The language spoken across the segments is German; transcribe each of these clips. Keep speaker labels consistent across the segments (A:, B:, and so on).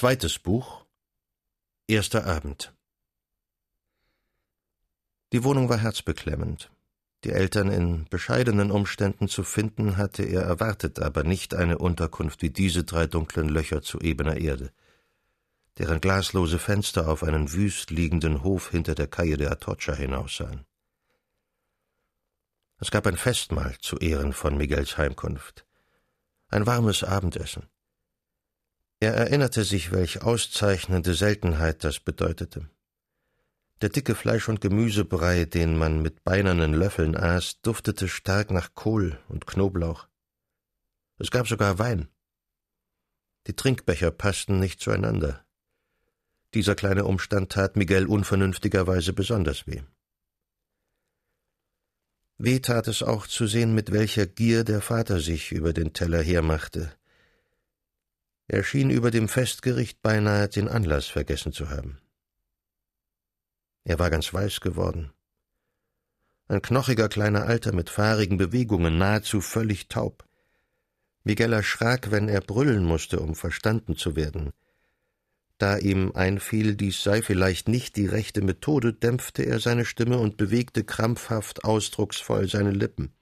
A: Zweites Buch Erster Abend Die Wohnung war herzbeklemmend. Die Eltern in bescheidenen Umständen zu finden, hatte er erwartet, aber nicht eine Unterkunft wie diese drei dunklen Löcher zu ebener Erde, deren glaslose Fenster auf einen wüst liegenden Hof hinter der Calle de Atocha hinaussahen. Es gab ein Festmahl zu Ehren von Miguels Heimkunft. Ein warmes Abendessen. Er erinnerte sich, welch auszeichnende Seltenheit das bedeutete. Der dicke Fleisch- und Gemüsebrei, den man mit beinernen Löffeln aß, duftete stark nach Kohl und Knoblauch. Es gab sogar Wein. Die Trinkbecher passten nicht zueinander. Dieser kleine Umstand tat Miguel unvernünftigerweise besonders weh. Weh tat es auch zu sehen, mit welcher Gier der Vater sich über den Teller hermachte, er schien über dem Festgericht beinahe den Anlass vergessen zu haben. Er war ganz weiß geworden. Ein knochiger kleiner Alter mit fahrigen Bewegungen, nahezu völlig taub. Miguel erschrak, wenn er brüllen musste, um verstanden zu werden. Da ihm einfiel, dies sei vielleicht nicht die rechte Methode, dämpfte er seine Stimme und bewegte krampfhaft ausdrucksvoll seine Lippen.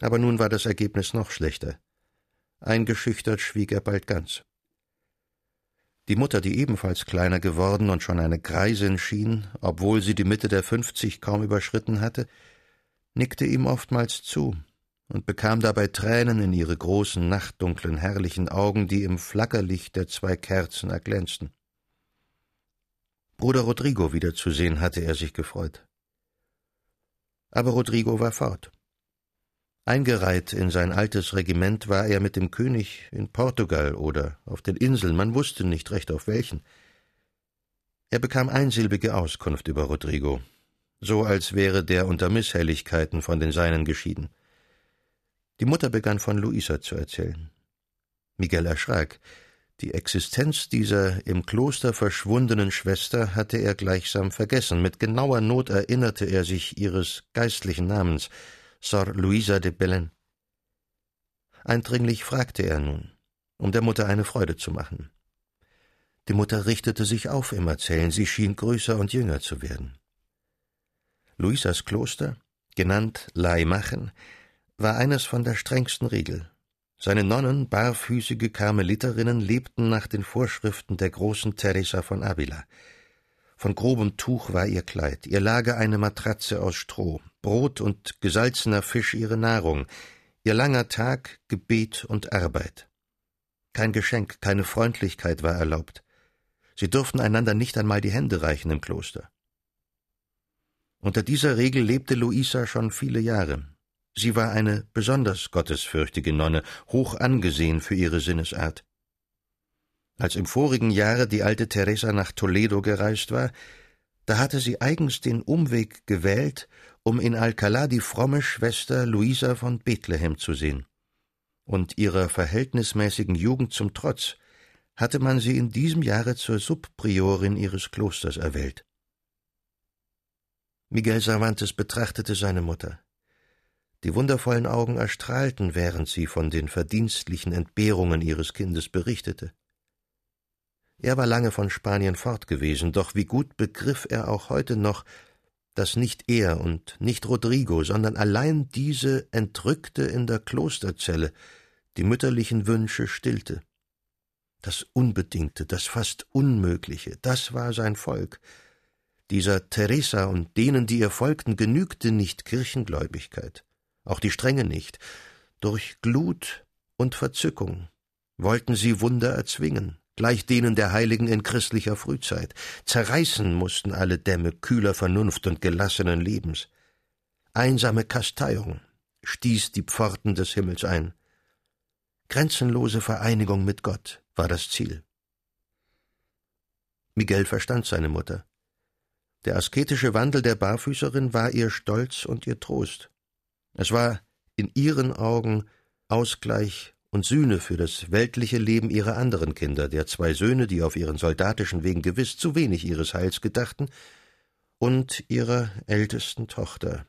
A: Aber nun war das Ergebnis noch schlechter. Eingeschüchtert schwieg er bald ganz. Die Mutter, die ebenfalls kleiner geworden und schon eine Greisin schien, obwohl sie die Mitte der fünfzig kaum überschritten hatte, nickte ihm oftmals zu und bekam dabei Tränen in ihre großen, nachtdunklen, herrlichen Augen, die im Flackerlicht der zwei Kerzen erglänzten. Bruder Rodrigo wiederzusehen hatte er sich gefreut. Aber Rodrigo war fort. Eingereiht in sein altes Regiment war er mit dem König in Portugal oder auf den Inseln, man wusste nicht recht auf welchen. Er bekam einsilbige Auskunft über Rodrigo, so als wäre der unter Misshelligkeiten von den Seinen geschieden. Die Mutter begann von Luisa zu erzählen. Miguel erschrak. Die Existenz dieser im Kloster verschwundenen Schwester hatte er gleichsam vergessen. Mit genauer Not erinnerte er sich ihres geistlichen Namens, Sor Luisa de Belen. Eindringlich fragte er nun, um der Mutter eine Freude zu machen. Die Mutter richtete sich auf im Erzählen, sie schien größer und jünger zu werden. Luisas Kloster, genannt Laimachen, war eines von der strengsten Regel. Seine Nonnen, barfüßige Karmeliterinnen, lebten nach den Vorschriften der großen Teresa von Avila. Von grobem Tuch war ihr Kleid, ihr Lager eine Matratze aus Stroh, Brot und gesalzener Fisch ihre Nahrung, ihr langer Tag Gebet und Arbeit. Kein Geschenk, keine Freundlichkeit war erlaubt. Sie durften einander nicht einmal die Hände reichen im Kloster. Unter dieser Regel lebte Luisa schon viele Jahre. Sie war eine besonders gottesfürchtige Nonne, hoch angesehen für ihre Sinnesart. Als im vorigen Jahre die alte Teresa nach Toledo gereist war, da hatte sie eigens den Umweg gewählt, um in Alcalá die fromme Schwester Luisa von Bethlehem zu sehen. Und ihrer verhältnismäßigen Jugend zum Trotz hatte man sie in diesem Jahre zur Subpriorin ihres Klosters erwählt. Miguel Cervantes betrachtete seine Mutter. Die wundervollen Augen erstrahlten, während sie von den verdienstlichen Entbehrungen ihres Kindes berichtete. Er war lange von Spanien fort gewesen, doch wie gut begriff er auch heute noch, dass nicht er und nicht Rodrigo, sondern allein diese Entrückte in der Klosterzelle die mütterlichen Wünsche stillte. Das Unbedingte, das fast Unmögliche, das war sein Volk. Dieser Teresa und denen, die ihr folgten, genügte nicht Kirchengläubigkeit, auch die Strenge nicht. Durch Glut und Verzückung wollten sie Wunder erzwingen, gleich denen der Heiligen in christlicher Frühzeit. Zerreißen mussten alle Dämme kühler Vernunft und gelassenen Lebens. Einsame Kasteiung stieß die Pforten des Himmels ein. Grenzenlose Vereinigung mit Gott war das Ziel. Miguel verstand seine Mutter. Der asketische Wandel der Barfüßerin war ihr Stolz und ihr Trost. Es war in ihren Augen Ausgleich und Sühne für das weltliche Leben ihrer anderen Kinder, der zwei Söhne, die auf ihren soldatischen Wegen gewiss zu wenig ihres Heils gedachten, und ihrer ältesten Tochter,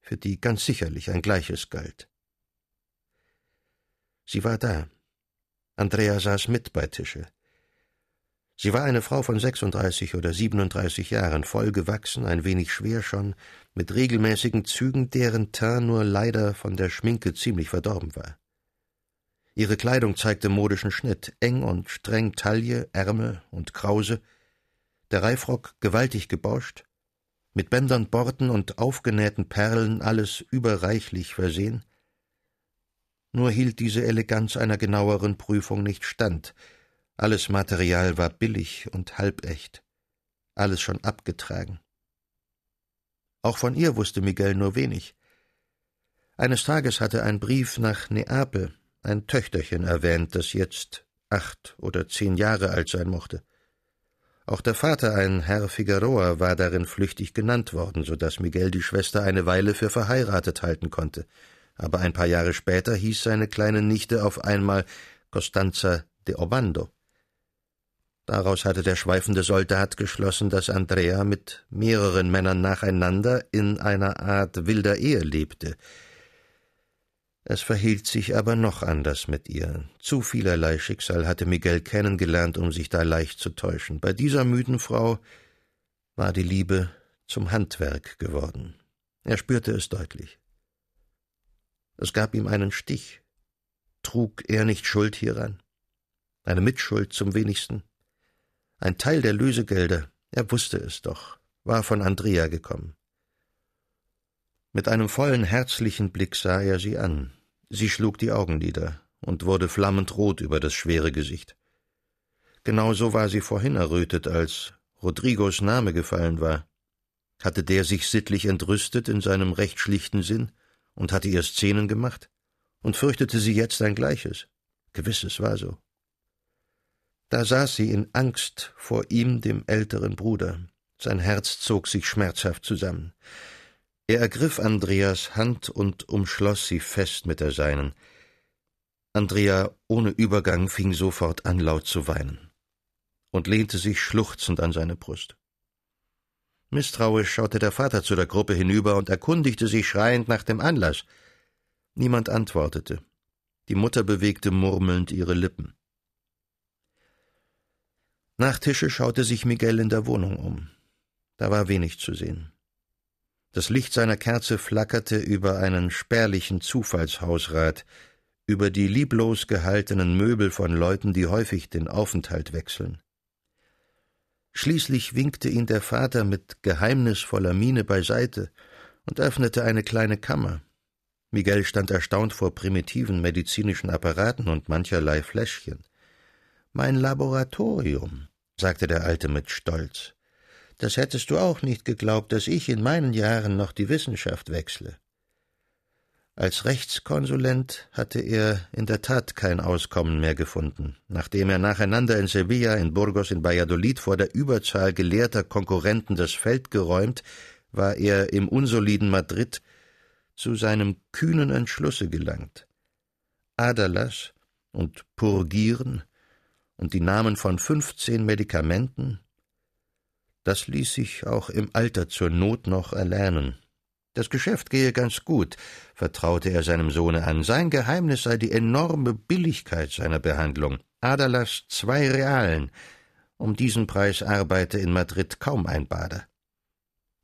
A: für die ganz sicherlich ein Gleiches galt. Sie war da. Andrea saß mit bei Tische. Sie war eine Frau von 36 oder 37 Jahren, voll gewachsen, ein wenig schwer schon, mit regelmäßigen Zügen, deren Teint nur leider von der Schminke ziemlich verdorben war. Ihre Kleidung zeigte modischen Schnitt, eng und streng Taille, Ärmel und Krause, der Reifrock gewaltig gebauscht, mit Bändern, Borten und aufgenähten Perlen alles überreichlich versehen. Nur hielt diese Eleganz einer genaueren Prüfung nicht stand, alles Material war billig und halbecht, alles schon abgetragen. Auch von ihr wusste Miguel nur wenig. Eines Tages hatte ein Brief nach Neapel ein Töchterchen erwähnt, das jetzt acht oder zehn Jahre alt sein mochte. Auch der Vater, ein Herr Figueroa, war darin flüchtig genannt worden, so dass Miguel die Schwester eine Weile für verheiratet halten konnte. Aber ein paar Jahre später hieß seine kleine Nichte auf einmal Costanza de Obando. Daraus hatte der schweifende Soldat geschlossen, dass Andrea mit mehreren Männern nacheinander in einer Art wilder Ehe lebte. Es verhielt sich aber noch anders mit ihr. Zu vielerlei Schicksal hatte Miguel kennengelernt, um sich da leicht zu täuschen. Bei dieser müden Frau war die Liebe zum Handwerk geworden. Er spürte es deutlich. Es gab ihm einen Stich. Trug er nicht Schuld hieran? Eine Mitschuld zum wenigsten? Ein Teil der Lösegelder, er wusste es doch, war von Andrea gekommen. Mit einem vollen, herzlichen Blick sah er sie an. Sie schlug die Augenlider und wurde flammend rot über das schwere Gesicht. Genau so war sie vorhin errötet, als Rodrigos Name gefallen war. Hatte der sich sittlich entrüstet in seinem recht schlichten Sinn und hatte ihr Szenen gemacht? Und fürchtete sie jetzt ein Gleiches? Gewiss, es war so. Da saß sie in Angst vor ihm, dem älteren Bruder. Sein Herz zog sich schmerzhaft zusammen. Er ergriff Andreas Hand und umschloss sie fest mit der seinen. Andrea ohne Übergang fing sofort an, laut zu weinen und lehnte sich schluchzend an seine Brust. Misstrauisch schaute der Vater zu der Gruppe hinüber und erkundigte sich schreiend nach dem Anlass. Niemand antwortete. Die Mutter bewegte murmelnd ihre Lippen. Nach Tische schaute sich Miguel in der Wohnung um. Da war wenig zu sehen. Das Licht seiner Kerze flackerte über einen spärlichen Zufallshausrat, über die lieblos gehaltenen Möbel von Leuten, die häufig den Aufenthalt wechseln. Schließlich winkte ihn der Vater mit geheimnisvoller Miene beiseite und öffnete eine kleine Kammer. Miguel stand erstaunt vor primitiven medizinischen Apparaten und mancherlei Fläschchen. Mein Laboratorium, sagte der Alte mit Stolz. Das hättest du auch nicht geglaubt, dass ich in meinen Jahren noch die Wissenschaft wechsle. Als Rechtskonsulent hatte er in der Tat kein Auskommen mehr gefunden. Nachdem er nacheinander in Sevilla, in Burgos, in Valladolid vor der Überzahl gelehrter Konkurrenten das Feld geräumt, war er im unsoliden Madrid zu seinem kühnen Entschlusse gelangt. Aderlass und Purgieren und die Namen von fünfzehn Medikamenten, das ließ sich auch im Alter zur Not noch erlernen. Das Geschäft gehe ganz gut, vertraute er seinem Sohne an. Sein Geheimnis sei die enorme Billigkeit seiner Behandlung. Adalas zwei Realen. Um diesen Preis arbeite in Madrid kaum ein Bader.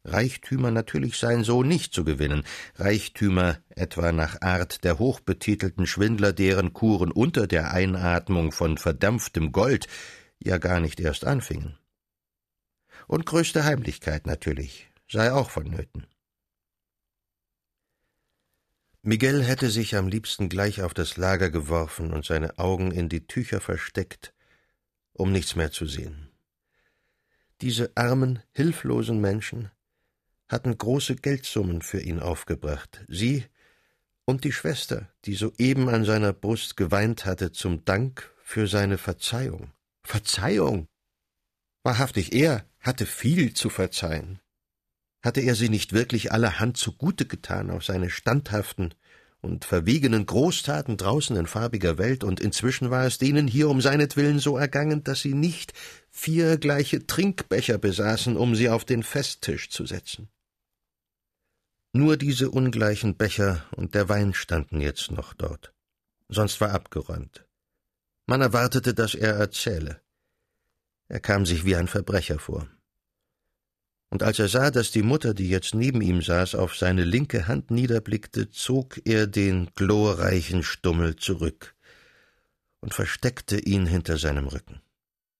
A: Reichtümer natürlich seien so nicht zu gewinnen, Reichtümer etwa nach Art der hochbetitelten Schwindler, deren Kuren unter der Einatmung von verdampftem Gold ja gar nicht erst anfingen. Und größte Heimlichkeit natürlich sei auch vonnöten. Miguel hätte sich am liebsten gleich auf das Lager geworfen und seine Augen in die Tücher versteckt, um nichts mehr zu sehen. Diese armen, hilflosen Menschen hatten große Geldsummen für ihn aufgebracht. Sie und die Schwester, die soeben an seiner Brust geweint hatte zum Dank für seine Verzeihung. Verzeihung! Wahrhaftig, er hatte viel zu verzeihen. Hatte er sie nicht wirklich allerhand zugute getan auf seine standhaften und verwegenen Großtaten draußen in farbiger Welt, und inzwischen war es denen hier um seinetwillen so ergangen, dass sie nicht vier gleiche Trinkbecher besaßen, um sie auf den Festtisch zu setzen. Nur diese ungleichen Becher und der Wein standen jetzt noch dort. Sonst war abgeräumt. Man erwartete, dass er erzähle. Er kam sich wie ein Verbrecher vor. Und als er sah, dass die Mutter, die jetzt neben ihm saß, auf seine linke Hand niederblickte, zog er den glorreichen Stummel zurück und versteckte ihn hinter seinem Rücken.